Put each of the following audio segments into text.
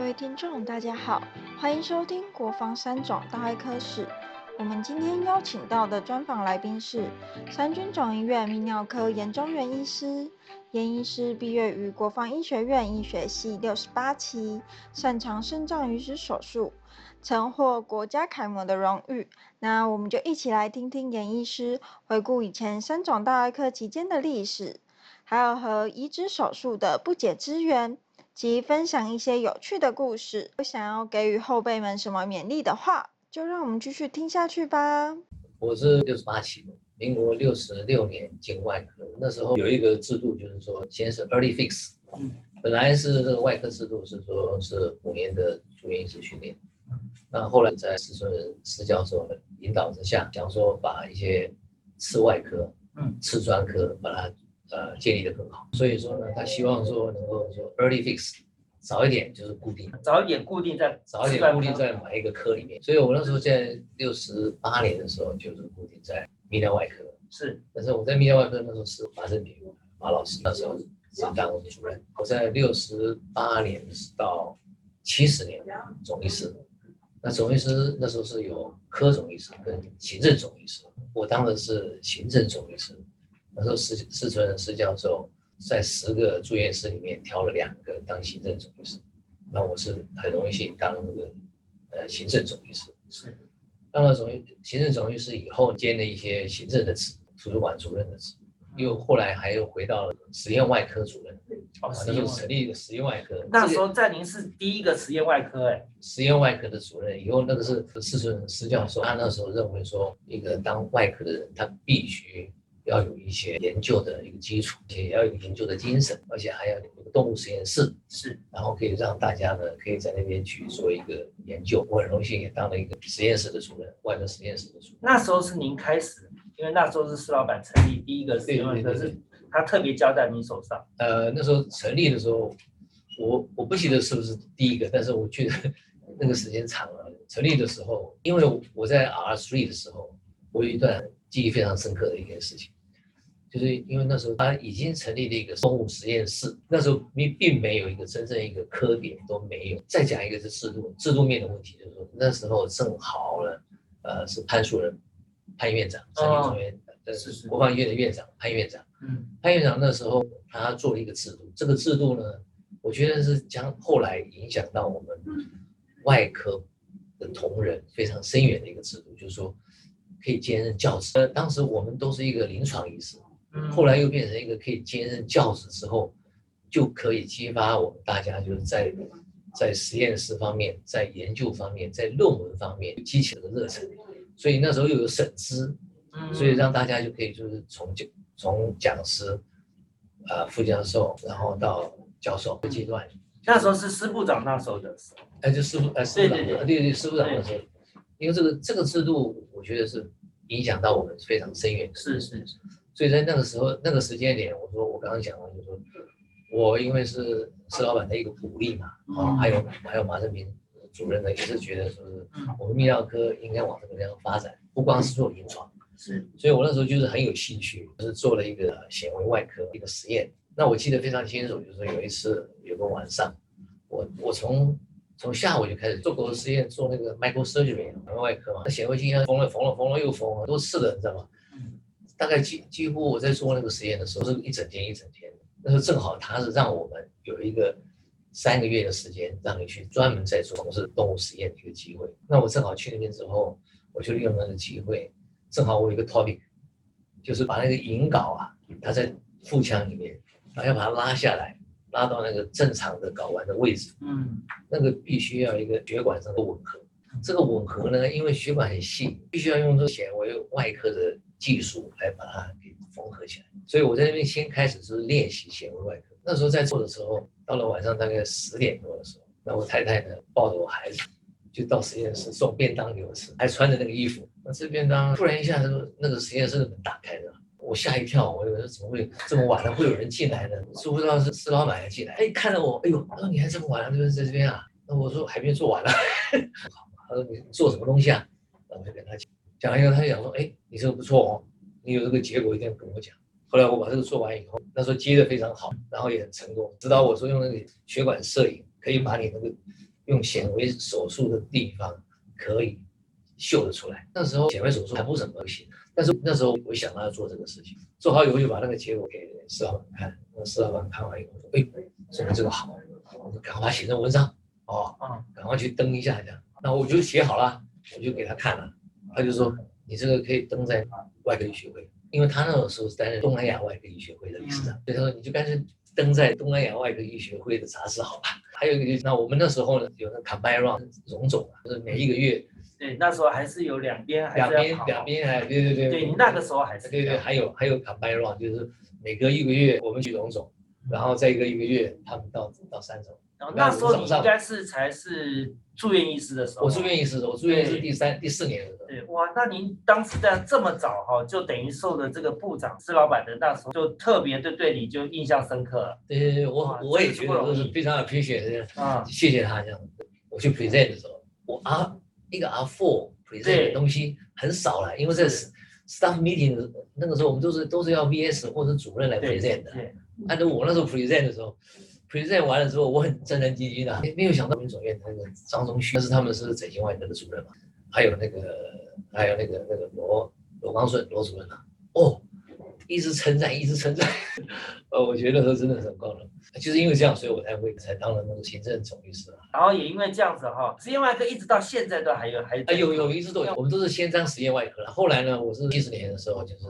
各位听众，大家好，欢迎收听《国防三种大外科史》。我们今天邀请到的专访来宾是三军总医院泌尿科严中元医师。严医师毕业于国防医学院医学系六十八期，擅长肾脏移植手术，曾获国家楷模的荣誉。那我们就一起来听听严医师回顾以前三种大外科期间的历史，还有和移植手术的不解之缘。及分享一些有趣的故事。我想要给予后辈们什么勉励的话，就让我们继续听下去吧。我是六十八期，民国六十六年进外科，那时候有一个制度，就是说先是 early fix，本来是这个外科制度是说是五年的住院医师训练，那后来在石春仁石教授的引导之下，想说把一些次外科、嗯，次专科把它。呃，建立的更好，所以说呢，他希望说能够说 early fix，早一点就是固定，早一点固定在，早一点固定在某一个科里面。所以我那时候在六十八年的时候就是固定在泌尿外科，是。但是我在泌尿外科那时候是马正平马老师那时候是当主任。我在六十八年到七十年总医师，那总医师那时候是有科总医师跟行政总医师，我当的是行政总医师。那时候施施存仁施教授在十个住院师里面挑了两个当行政总医师，那我是很荣幸当那个呃行政总医师。是，当了总医行政总医师以后，兼了一些行政的职，图书馆主任的职，又后来还又回到了实验外科主任。哦，那时候成立一个实验外科。那时候在您是第一个实验外科哎。实验外科的主任，以后那个是施存仁施教授，他那时候认为说，一个当外科的人，他必须。要有一些研究的一个基础，也要有研究的精神，而且还要有个动物实验室，是，然后可以让大家呢可以在那边去做一个研究。我很荣幸也当了一个实验室的主任，外科实验室的主任。那时候是您开始，因为那时候是施老板成立第一个实验室，是他特别交在你手上。呃，那时候成立的时候，我我不记得是不是第一个，但是我觉得那个时间长了。成立的时候，因为我在 R three 的时候，我有一段。记忆非常深刻的一件事情，就是因为那时候他已经成立了一个生物实验室，那时候并并没有一个真正一个科点都没有。再讲一个是制度制度面的问题，就是说那时候正好呢，呃，是潘树人潘院长，成立中院，呃，是国防医院的院长潘院长。嗯，潘院长那时候他做了一个制度，这个制度呢，我觉得是将后来影响到我们外科的同仁非常深远的一个制度，就是说。可以兼任教职。呃，当时我们都是一个临床医师，后来又变成一个可以兼任教职之后，就可以激发我们大家就是在在实验室方面、在研究方面、在论文方面激起了热忱。所以那时候又有省资，所以让大家就可以就是从讲从讲师，呃，副教授，然后到教授的阶段。那时候是师部长那时候的时候，哎，就师部，哎，师部长，对对，师部长的时候。因为这个这个制度，我觉得是影响到我们非常深远。是是是。所以在那个时候那个时间点，我说我刚刚讲了，就说我因为是石老板的一个鼓励嘛，啊，还有还有马正平主任呢，也是觉得说是我们泌尿科应该往这个地方发展，不光是做临床。是。所以我那时候就是很有兴趣，就是做了一个显微外科一个实验。那我记得非常清楚，就是有一次有个晚上，我我从从下午就开始做狗实验，做那个 microsurgery 外科嘛，那显微镜啊缝了缝了缝了又缝，很多次的，你知道吗？大概几几乎我在做那个实验的时候是一整天一整天。那时候正好他是让我们有一个三个月的时间，让你去专门在做从事动物实验的一个机会。那我正好去那边之后，我就利用那个机会，正好我有一个 topic，就是把那个引睾啊，它在腹腔里面，然后要把它拉下来。拉到那个正常的睾丸的位置，嗯，那个必须要一个血管上的吻合。这个吻合呢，因为血管很细，必须要用这个显微外科的技术来把它给缝合起来。所以我在那边先开始是练习显微外科。那时候在做的时候，到了晚上大概十点多的时候，那我太太呢抱着我孩子就到实验室送便当给我吃，还穿着那个衣服。那吃便当，突然一下子那个实验室的门打开了。我吓一跳，我以为怎么会这么晚了会有人进来呢？殊不知道是施老板要进来。哎，看到我，哎呦，他说你还这么晚了，就是在这边啊？那我说还没做完了。好，他说你做什么东西啊？那我就跟他讲，讲完以后他就讲说，哎，你这个不错哦，你有这个结果一定要跟我讲。后来我把这个做完以后，那时候接的非常好，然后也很成功。指导我说用那个血管摄影可以把你那个用显微手术的地方可以秀得出来。那时候显微手术还不是很流行，但是那时候我想到要做这个事情，做好以后就把那个结果给施老板看，那施老板看完以后说：“哎，说明这个好，我就赶快写成文章，哦，嗯赶快去登一下这样。”那我就写好了，我就给他看了，他就说：“你这个可以登在外科医学会，因为他那个时候是担任东南亚外科医学会的理事长，所以他说你就干脆登在东南亚外科医学会的杂志好了。还有一个就是，那我们那时候呢有那 combine run 荣总啊，就是每一个月对，那时候还是有两边还两是要跑边两边还对对对，对你那个时候还是对对，还有还有 combine run，就是每隔一个月我们去荣总，然后再一个一个月他们到到三周。然后那时候你应该是才是住院医师的时候，我住院医师，我住院医师第三第四年的时候。对，哇，那您当时在这么早哈，就等于受的这个部长施老板的那时候就特别的对你就印象深刻了对对对，我我也觉得都是非常 appreciate。啊，谢谢他这样。我去 present 的时候，我 R 一个 R four present 的东西很少了，因为这是 staff meeting 的那个时候，我们都是都是要 VS 或者主任来 present 的。按照我那时候 present 的时候，present 完了之后，我很战战兢兢的，没有想到民总院那个张忠旭，但是他们是整形外科的主任嘛，还有那个还有那个那个罗罗刚顺罗主任啊，哦，一直称赞，一直称赞，呃，我觉得说真的是很高冷。就是因为这样，所以我才会才当了那个行政总医师啊。然后也因为这样子哈，实验外科一直到现在都还有还啊，有有一直都有，我们都是先当实验外科了。后来呢，我是七十年的时候，就是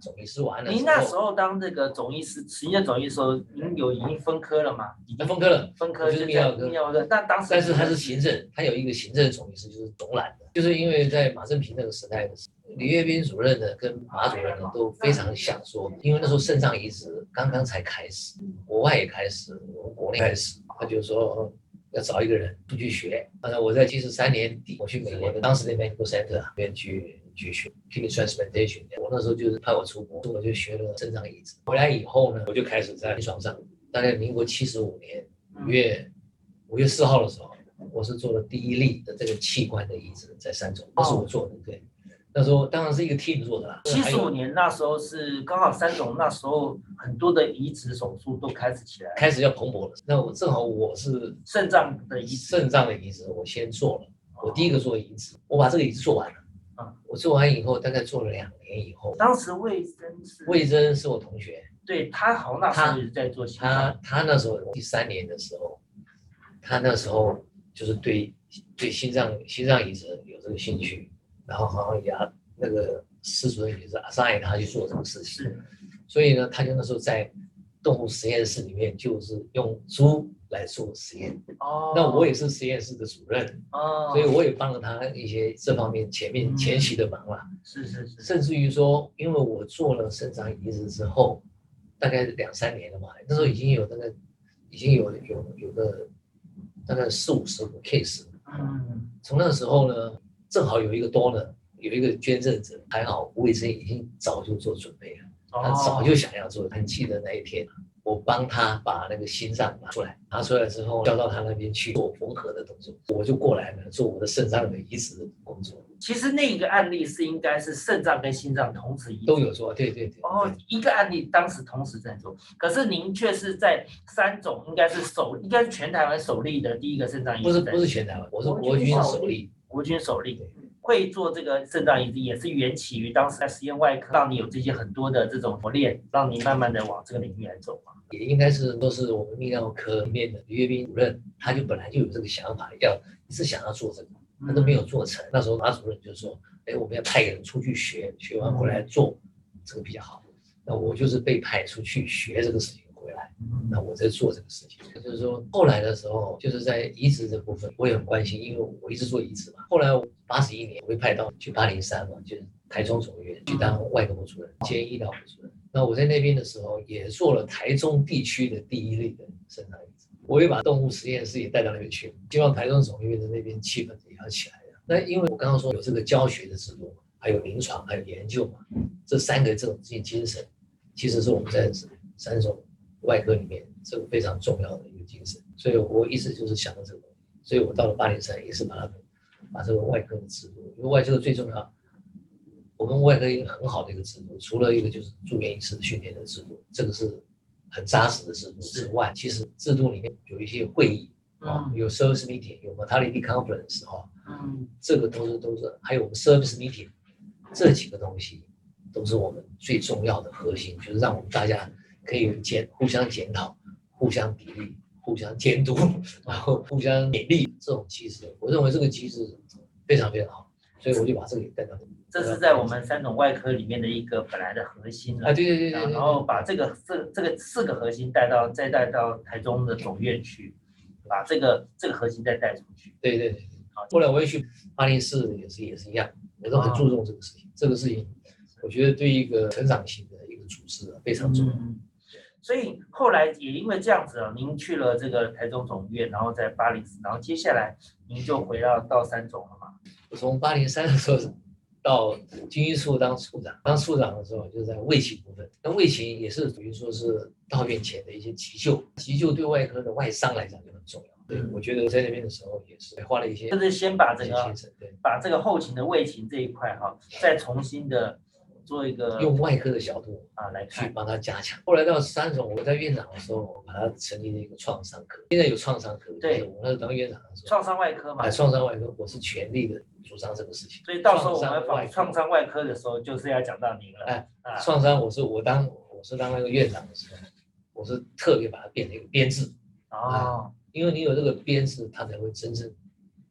总医师完了您那时候当这个总医师，实验总医师时候，您有已经分科了吗？已经分科了，分科我就是就泌尿科泌尿科，但当时但是他是行政，他有一个行政总医师，就是总揽的。就是因为在马正平那个时代的时候，李月斌主任呢跟马主任呢都非常想说，因为那时候肾脏移植刚刚才开始，国外也开始，我们国内开始，他就说要找一个人出去学。呃，我在七十三年底我去美国的当时的 medical center 那边去去学 kidney transplantation，我那时候就是派我出国，我就学了肾脏移植。回来以后呢，我就开始在临床上，大概民国七十五年五月五月四号的时候。我是做了第一例的这个器官的移植，在三种，那是我做的，对。那时候当然是一个 team 做的啦。七十五年那时候是刚好三种，那时候很多的移植手术都开始起来，开始要蓬勃了。那我正好我是肾脏的移植，肾脏的移植，我先做了，我第一个做移植，我把这个移植做完了。嗯。我做完以后，大概做了两年以后，当时魏征是？魏征是我同学，对他好像那时候也在做心他脏，他那时候第三年的时候，他那时候就是对对心脏心脏移植有这个兴趣，然后好像也那个施主任也是上爱他去做这个事情，是所以呢，他就那时候在动物实验室里面就是用猪来做实验，哦，那我也是实验室的主任，哦，所以我也帮了他一些这方面前面嗯前期的忙啦。是是是，甚至于说，因为我做了肾脏移植之后，大概两三年了嘛，那时候已经有那个已经有有有个大概四五十个 case，嗯，从那个时候呢，正好有一个 donor，有一个捐赠者，还好吴伟生已经早就做准备了，他早哦就想要做，很记得那一天。我帮他把那个心脏拿出来，拿出来之后交到他那边去做缝合的动作，我就过来了做我的肾脏的移植的工作，其实那个案例是应该是肾脏跟心脏同时移植都有做，对对对。哦，一个案例当时同时在做，可是您却是在三种应该是首，应该是全台湾首例的第一个肾脏移植，不是不是全台湾，我是国军首例。国军首例。会做这个肾脏移植也是缘起于当时在实验外科，让你有这些很多的这种磨练，让你慢慢的往这个领域来走嘛。也应该是都是我们泌尿科里面的李月斌主任，他就本来就有这个想法，要是想要做这个，他都没有做成。那时候马主任就说：“哎，我们要派人出去学，学完回来做，这个比较好。”那我就是被派出去学这个事情回来，那我在做这个事情。就是说，后来的时候，就是在移植这部分，我也很关心，因为我一直做移植嘛。后来八十一年，我被派到去八零三嘛，就是台中总医院去当外科主任兼医疗部主任。那我在那边的时候，也做了台中地区的第一例的肾脏移植，我也把动物实验室也带到那边去，希望台中总医院的那边气氛也要起来的。那因为我刚刚说有这个教学的制度，还有临床，还有研究嘛，这三个这种精精神，其实是我们在三种外科里面这个非常重要的一个精神。所以我一直就是想到这个东西，所以我到了八零三也是把它把这个外科的制度，因为外科最重要。我们外科一个很好的一个制度，除了一个就是住院医师训练的制度，这个是很扎实的制度之外，其实制度里面有一些会议，啊，嗯有 service meeting，有 mortality conference 哈、嗯这个都是都是，还有我们 service meeting，这几个东西都是我们最重要的核心，就是让我们大家可以检互相检讨、互相砥砺、互相监督，然后互相勉励这种机制。我认为这个机制非常非常好，所以我就把这个也带到。这是在我们三种外科里面的一个本来的核心了啊，。对对对对对，然后把这个这这个四个核心带到再带到台中的总院去，把这个这个核心再带出去。对对对好。后来我也去八零四也是也是一样，我都很注重这个事情。这个事情，我觉得对一个成长型的一个组织啊非常重要。嗯，所以后来也因为这样子啊，您去了这个台中总医院，然后在巴黎，然后接下来您就回到到三总了嘛？我从八零三的时候到军医处当处长，当处长的时候就是在卫勤部分。那卫勤也是属于说是到院前的一些急救，急救对外科的外伤来讲就很重要。对嗯我觉得在那边的时候也是花了一些就是先把这个，对，把这个后勤的卫勤这一块哈、再重新的做一个用外科的角度啊来看，去帮他加强。后来到三总，我在院长的时候，我把它成立了一个创伤科。现在有创伤科，对就是我那时候当院长的时候，创伤外科嘛哎，。创伤外科，我是全力的主张这个事情。所以到时候我们访创伤外科的时候，就是要讲到您了。哎啊，创伤，我是我当我是当那个院长的时候，我是特别把它变成一个编制，哦，因为你有这个编制，它才会真正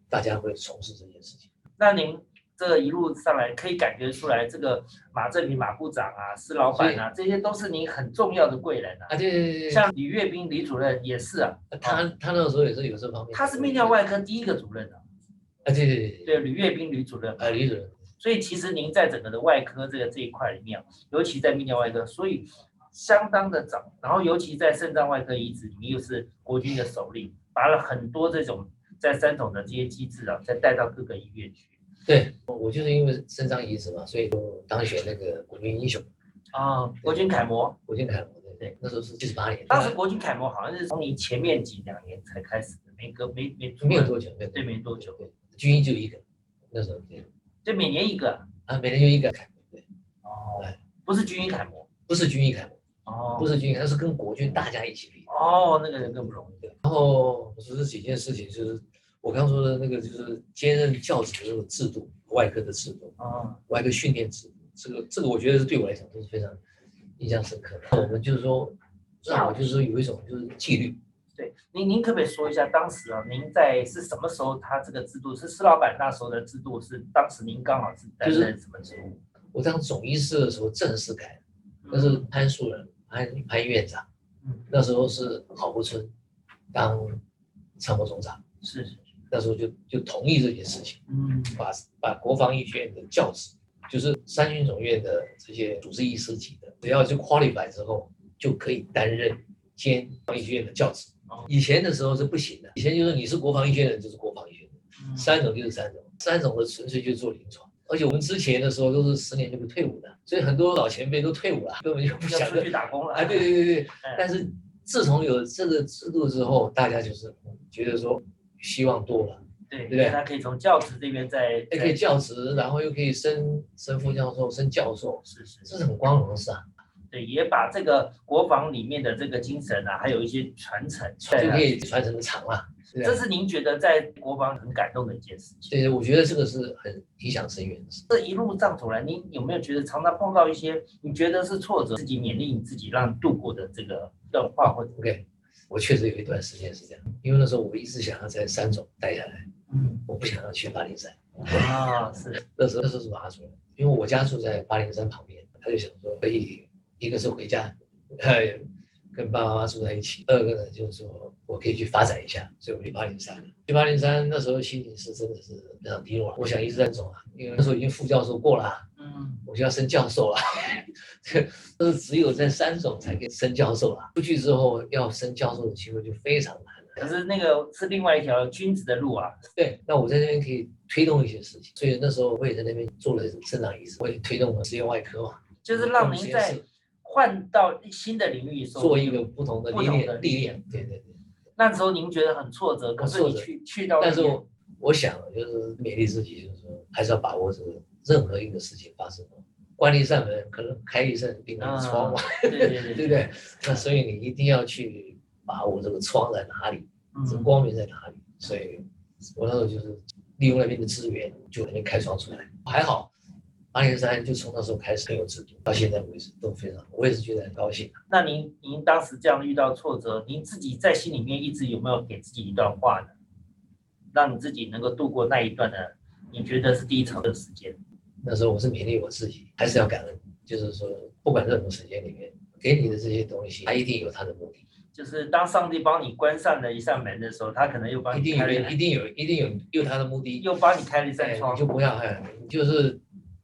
大家会从事这件事情。那您这一路上来可以感觉出来，这个马正平马部长啊、施老板啊，这些都是您很重要的贵人啊。啊，对对对对，像李月斌李主任也是啊，他他那个时候也是有这方面，他是泌尿外科第一个主任啊，啊，对对对对，对，吕月斌吕主任嘛。啊，李主任，所以其实您在整个的外科这个这一块里面，尤其在泌尿外科，所以相当的早。然后尤其在肾脏外科移植里面，又是国军的首领，把了很多这种在三种的这些机制啊，再带到各个医院去。对我就是因为肾脏移植嘛，所以就当选那个国军英雄，啊，国军楷模，国军楷模，对对，那时候是七十八年，当时国军楷模好像是从你前面几两年才开始的，没隔没没没有多久，没有对没多久，对，军医就一个，那时候对，就每年一个。啊，每年就一个楷模，对，哦。哎，不是军医楷模。不是军医楷模，哦，不是军医，那是跟国军大家一起比。哦，那个人更不容易。然后我说这几件事情，就是我刚说的那个，就是兼任教职的这个制度，外科的制度，啊，外科训练制度，这个这个我觉得是对我来讲都是非常印象深刻的。我们就是说，让我就是说有一种就是纪律，对，您您可不可以说一下当时啊，您在是什么时候？他这个制度是施老板那时候的制度，是当时您刚好是担任什么职务？我当总医师的时候正式改，那是潘树人潘潘院长，嗯那时候是郝国春当参谋总长，是是是，那时候就就同意这件事情。嗯把把国防医学院的教职，就是三军总院的这些主治医师级的，只要就 qualify 之后，就可以担任兼国防医学院的教职哦。以前的时候是不行的，以前就是你是国防医学院就是国防医学院，嗯三种就是三种，三种的纯粹就是做临床。而且我们之前的时候都是十年就会退伍的，所以很多老前辈都退伍了，根本就不想出去打工了哎，对对对对。哎但是自从有这个制度之后，大家就是觉得说希望多了。对对不对他可以从教职这边再也可以教职，然后又可以升升副教授、升教授，是是这是很光荣的事啊，对，也把这个国防里面的这个精神啊，还有一些传承，就可以传承的长了。这是您觉得在国防很感动的一件事情。对，我觉得这个是很影响深远的事。这一路上走来，您有没有觉得常常碰到一些你觉得是挫折，自己勉励你自己让你度过的这个段话或者 OK，我确实有一段时间是这样，因为那时候我一直想要在三总待下来，嗯我不想要去八零三。啊是那时候那时候是马出来，因为我家住在八零三旁边，他就想说可以，一个是回家，哎，跟爸爸妈妈住在一起；二个呢就是说我可以去发展一下，所以我去八零三了。去八零三那时候心情是真的是非常低落，我想一直在走啊，因为那时候已经副教授过了啊，嗯。我就要升教授了，这这是只有这三种才可以升教授了，出去之后要升教授的机会就非常难了。可是那个是另外一条君子的路啊，对，那我在那边可以推动一些事情，所以那时候我也在那边做了生长医师，我也推动了实验外科嘛，就是让您在换到新的领域做一个不同的历练历练，对对对。那时候您觉得很挫折，可是你去去到，但是我我想就是勉励自己，就是说还是要把握这个任何一个事情发生，关一扇门可能开一扇另外一个窗嘛，对对对对不对？那所以你一定要去把握这个窗在哪里，这嗯光源在哪里？所以我那时候就是利用那边的资源，就在那边开创出来。还好，八零三就从那时候开始很有制度，到现在为止都非常，我也是觉得很高兴。那您您当时这样遇到挫折，您自己在心里面一直有没有给自己一段话呢？让你自己能够度过那一段的你觉得是低潮的时间？那时候我是勉励我自己，还是要感恩，就是说不管任何时间里面给你的这些东西，它一定有它的目的。就是当上帝帮你关上了一扇门的时候，他可能又帮你一定有，你开了一定有，一定有有他的目的。又帮你开了一扇哎，窗你。就不要哎，你就是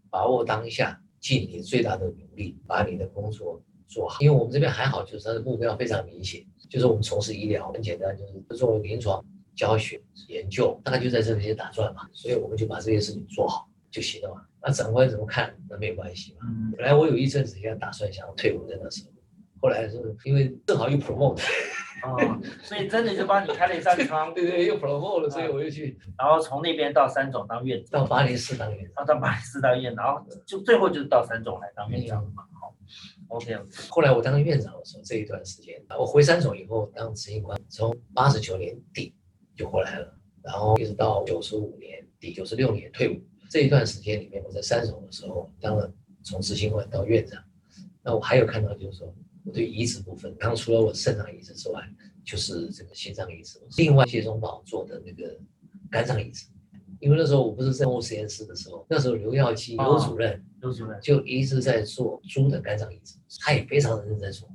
把握当下，尽你最大的努力，把你的工作做好。因为我们这边还好，就是它的目标非常明显，就是我们从事医疗，很简单，就是作为临床教学研究，大概就在这里打转嘛，所以我们就把这些事情做好就行了嘛。那长官怎么看，那没有关系嘛。嗯，本来我有一阵子也打算想要退伍，的那时候，后来是因为正好又 promote，哦，所以真的就帮你开了一扇窗，对对，又 promote 了，所以嗯我又去然后从那边到三总当院长，到巴黎四当院长。到巴黎市当院，然后就最后就是到三总来当院长嘛。好，OK，后来我当院长的时候，这一段时间，我回三总以后当执行官，从八十九年底就回来了，然后一直到九十五年底、九十六年退伍。这一段时间里面，我在三总的时候，当了从执行官到院长。那我还有看到，就是说我对移植部分，当除了我肾脏移植之外，就是这个心脏移植，另外谢忠宝做的那个肝脏移植。因为那时候我不是在动物实验室的时候，那时候刘耀基刘主任刘主任，就一直在做猪的肝脏移植，他也非常认真在做，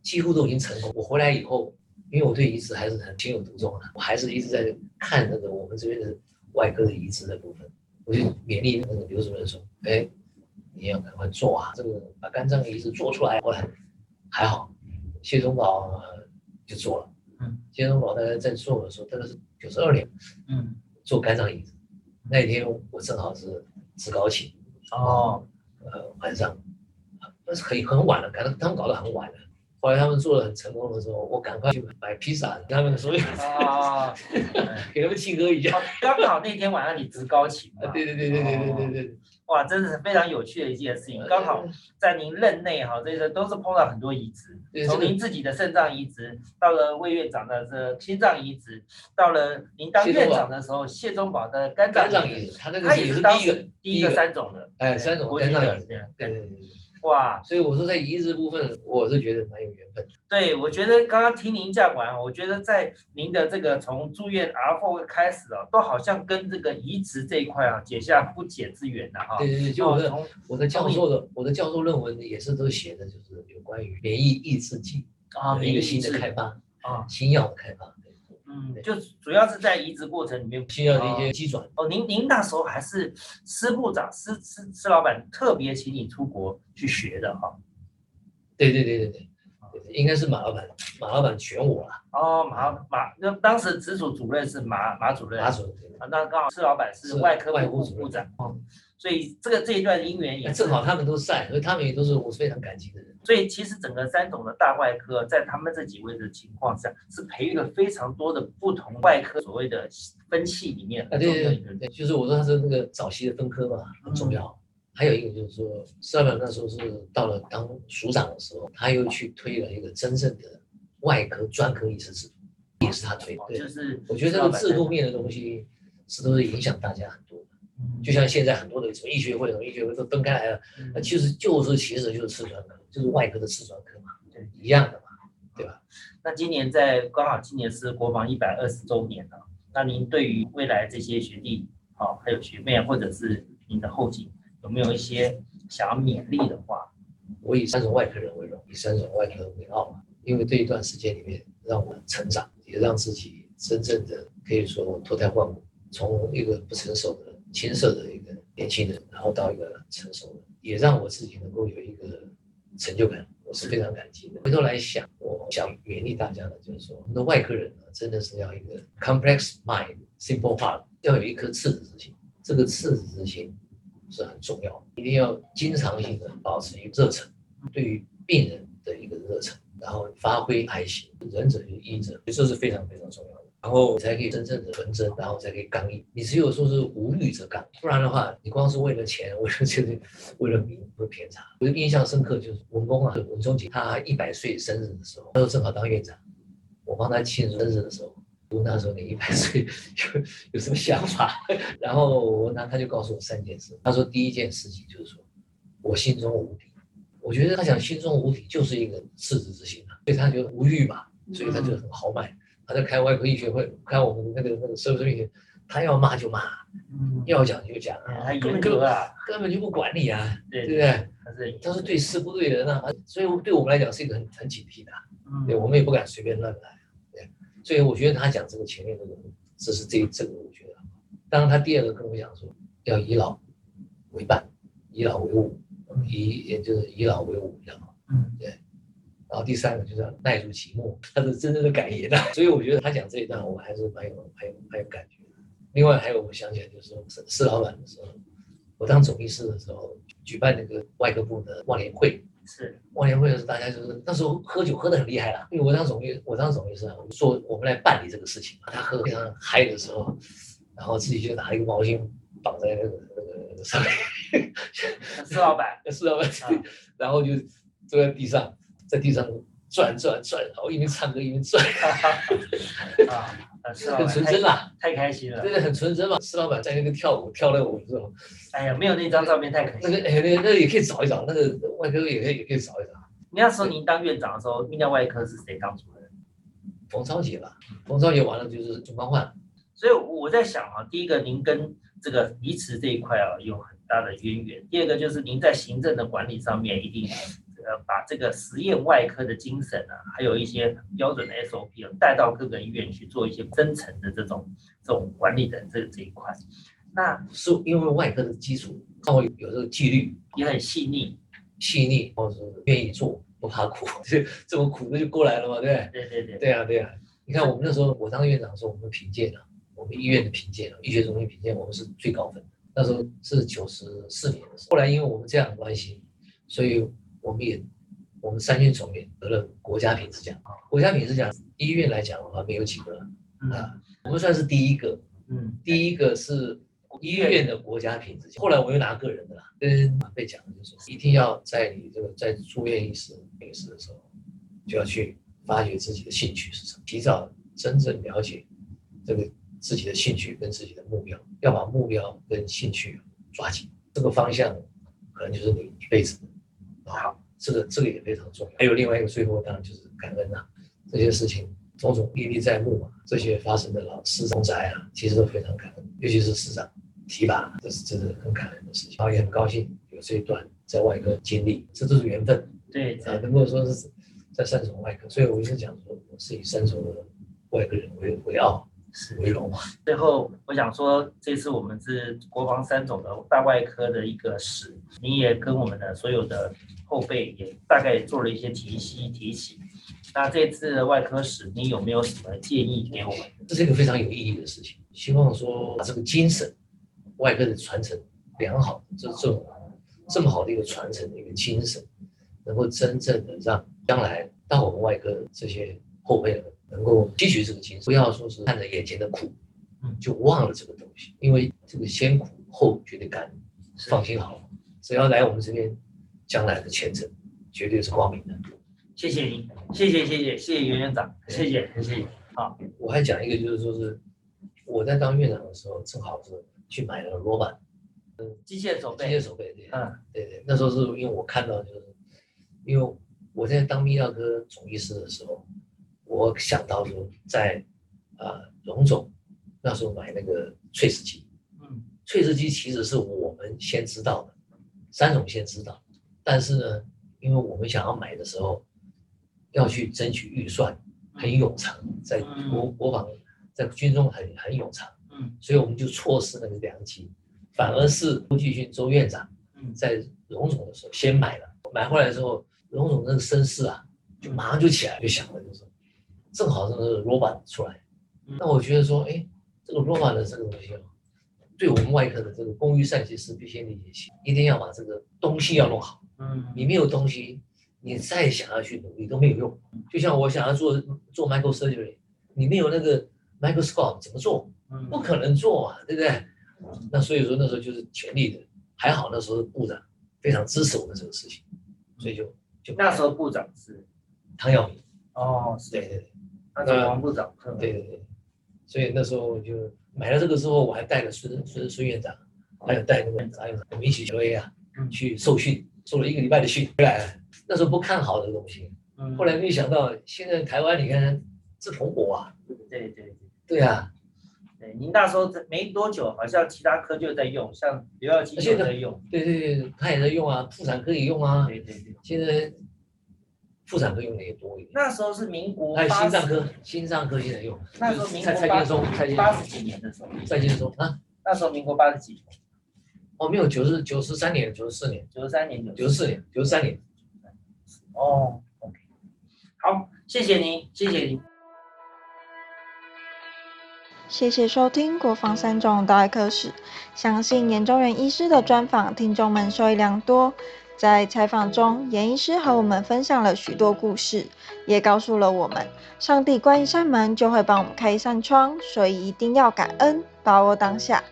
几乎都已经成功。我回来以后，因为我对移植还是很情有独钟的，我还是一直在看那个我们这边的外科的移植的部分，我就勉励那个刘主任说：“哎，你要赶快做啊，这个把肝脏移植做出来。”后来还好，谢忠宝呃就做了，嗯，谢忠宝大概在做的时候，大概是九十二年嗯，做肝脏移植，那一天我正好是值高气。哦，呃晚上，那是很很晚了，赶到他们搞得很晚了。后来他们做的很成功的时候，我赶快去买披萨，给他们所有啊，给他们庆贺一下。哦刚好那天晚上你值高勤嘛啊，，对对对对对对对对，哇，真的是非常有趣的一件事情。刚好在您任内哈，这个都是碰到很多移植，从您自己的肾脏移植，到了魏院长的这心脏移植，到了您当院长的时候，谢忠宝的肝脏移植，他那个也是当第一个，第一个三种的，哎，三种肝脏移植，对对对。哇，所以我说在移植部分，我是觉得蛮有缘分的。对，我觉得刚刚听您讲完，我觉得在您的这个从住院 R 4开始啊，都好像跟这个移植这一块啊结下不解之缘的哈。对对对，就我的我的教授的我的教授论文也是都写的就是有关于免疫抑制剂啊，的一个新的开发，啊，新药的开发，嗯，就主要是在移植过程里面需要的一些机转。哦，您您那时候还是施部长，施施施老板特别请你出国去学的哈。对对对对对，对应该是马老板，马老板选我了，哦，马马，那当时直属主任是马马主任，马主任。啊，那刚好施老板是是外科部外科部长，哦，所以这个这一段姻缘也正好他们都在，所以他们也都是我非常感激的人。所以其实整个三种的大外科，在他们这几位的情况下，是培育了非常多的不同外科所谓的分系里面啊，对。对对，就是我说他是那个早期的分科嘛，很重要。还有一个就是说，施老板那时候是到了当署长的时候，他又去推了一个真正的外科专科医师制度，也是他推的。对就，是我觉得这个制度面的东西是都是影响大家很多的。就像现在很多的什么医学会、什么医学会都分开来了，那嗯其实就是其实就是次专科，就是外科的次专科嘛，对一样的嘛，对吧？那今年在刚好今年是国防一百二十周年了，那您对于未来这些学弟，好、还有学妹，或者是您的后进，有没有一些想要勉励的话？我以三种外科人为荣，以三种外科为傲嘛。因为这一段时间里面，让我成长，也让自己真正的可以说脱胎换骨，从一个不成熟的青涩的一个年轻人，然后到一个成熟的，也让我自己能够有一个成就感，我是非常感激的。回头来想，我想勉励大家的就是说，我们的外科人呢，真的是要一个 complex mind, simple heart，要有一颗赤子之心。这个赤子之心是很重要的，一定要经常性的保持一个热忱，对于病人的一个热忱，然后发挥爱心，仁者就是医者，这是非常非常重要的。然后才可以真正的纯真，然后才可以刚毅。你只有说是无欲则刚，不然的话，你光是为了钱，为了这个，为了名会偏差。我印象深刻就是文公啊，文忠杰，他一百岁生日的时候，那时候正好当院长，我帮他庆祝生日的时候，我那时候你一百岁 有有什么想法？然后我那他就告诉我三件事。他说第一件事情就是说，我心中无敌。我觉得他讲心中无敌就是一个赤子之心啊，所以他就无欲嘛，所以他就很豪迈。他在开外科医学会，开我们那个那个社会学，他要骂就骂，要讲就讲根本就根本就不管你啊，对对不对？他是对事不对人啊，所以对我们来讲是一个很很警惕的。对我们也不敢随便乱来，对，所以我觉得他讲这个前面这个，这是这这个我觉得，当然他第二个跟我讲说要以老为伴，以老为伍，以也就是以老为伍这样。嗯然后第三个就是耐住寂寞，他是真正的感言啊。所以我觉得他讲这一段，我还是蛮有、蛮有、蛮有感觉的。另外还有，我想起来就是说，施施老板的时候，我当总医师的时候，举办那个外科部的忘年会。是忘年会的时候，大家就是那时候喝酒喝得很厉害了，因为我当总医，我当总医师啊，我说我们来办理这个事情。他喝得非常嗨的时候，然后自己就拿一个毛巾绑在那个那个上面，施老板，是老板，然后就坐在地上，在地上转转转，然后一边唱歌一边转，啊，很纯真啦，太开心了真。的很纯真嘛。施老板在那个跳舞跳那个舞的时候，哎呀，没有那张照片太可惜了。那个哎那个那个也可以找一找，那个外科也可以也可以找一找。那时候您当院长的时候，泌尿外科是谁当主任？冯超杰吧，冯超杰完了就是钟光焕，所以我在想啊，第一个您跟这个移植这一块啊有很大的渊源，第二个就是您在行政的管理上面一定呃把这个实验外科的精神啊，还有一些标准的 SOP 啊带到各个医院去做一些深层的这种这种管理的这这一块，那是因为外科的基础，让我有有这个纪律、也很细腻，细腻，或者是愿意做，不怕苦，这这么苦不就过来了嘛，对不对？对对对，对啊，对啊。你看我们那时候，我当院长的时候，我们评鉴啊，我们医院的评鉴啊，医学中心评鉴，我们是最高分的。那时候是九十四年的时候，后来因为我们这样的关系，所以我们也我们三军总院得了国家品质奖。国家品质奖，医院来讲的话，没有几个。嗯。啊，我们算是第一个。嗯，第一个是医院的国家品质奖，后来我又拿个人的啦，跟长辈讲的就是说，一定要在你这个在住院医师、医师的时候，就要去发掘自己的兴趣是什么，提早真正了解这个自己的兴趣跟自己的目标，要把目标跟兴趣抓紧，这个方向可能就是你一辈子的。好，这个这个也非常重要。还有另外一个，最后当然就是感恩啊，这些事情种种历历在目嘛，这些发生的老师长灾啊，其实都非常感恩，尤其是师长提拔，这是真的很感恩的事情。然后也很高兴有这一段在外科经历，这都是缘分对，啊，能够说是在三重外科，所以我一直讲说，我是以三重的外科人为为傲是为荣。最后，我想说，这次我们是国防三总的大外科的一个史，你也跟我们的所有的后辈也大概做了一些提息提醒。那这次的外科史，你有没有什么建议给我们？这是一个非常有意义的事情。希望说把这个精神，外科的传承良好，这这种这么好的一个传承的一个精神，能够真正的让将来到我们外科这些后辈们能够吸取这个精神，不要说是看着眼前的苦嗯，就忘了这个东西，因为这个先苦后绝对甘，放心好了，只要来我们这边，将来的前程绝对是光明的。谢谢您，谢谢谢谢谢谢袁院长，谢谢谢谢。好。我还讲一个，就是说是我在当院长的时候，正好是去买了罗板机械手机械，手背，对，嗯。对对，那时候是因为我看到，就是因为我在当泌尿科总医师的时候，我想到说在啊荣总那时候买那个翠石机，嗯。翠石机其实是我们先知道的，三总先知道，但是呢，因为我们想要买的时候，要去争取预算，很冗长，在嗯国国防在军中很很冗长，嗯。所以我们就错失那个良机，反而是朱继勋周院长嗯在荣总的时候先买了，买回来之后，荣总那个声势啊，就马上就起来，就想了，就是正好这个罗板出来，嗯那我觉得说，哎，这个罗板的这个东西哦，对我们外科的这个工欲善其事，必先利其器，一定要把这个东西要弄好。嗯你没有东西，你再想要去努力都没有用。就像我想要做做 micro surgery，你没有那个 microscope 怎么做？嗯不可能做啊，对不对？那所以说那时候就是全力的，还好那时候部长非常支持我们这个事情，所以就就那时候部长是唐耀明，哦，是对对对那王部长，嗯对对对，所以那时候就买了这个之后，我还带了孙孙孙院长，还有带那个还有我们一起 A 啊嗯。去受训，受了一个礼拜的训回来。了。那时候不看好这个东西，嗯。后来没想到现在台湾你看这蓬勃啊，对对对对。啊，对，您那时候没多久，好像其他科就在用，像刘耀基就在用，对对对，他也在用啊，妇产科也用啊，对对对。现在妇产科用的也多一点，那时候是民国还有，心脏科，心脏科现在用，那时候民蔡国八蔡建松，蔡建八十几年的时候，蔡建松啊，那时候民国八十几年，哦没有九十九十三年九十四年。九十三年九十四年九十三年。哦，OK，好，谢谢您，谢谢您。谢谢收听《国防三种大外科室》，相信研究员医师的专访，听众们受益良多。在采访中，严医师和我们分享了许多故事，也告诉了我们，上帝关一扇门就会帮我们开一扇窗，所以一定要感恩，把握当下。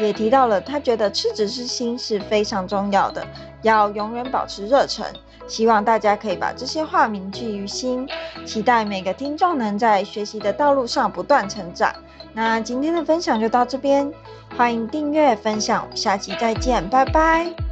也提到了他觉得赤子之心是非常重要的，要永远保持热忱。希望大家可以把这些话铭记于心，期待每个听众能在学习的道路上不断成长。那今天的分享就到这边，欢迎订阅分享，下期再见，拜拜。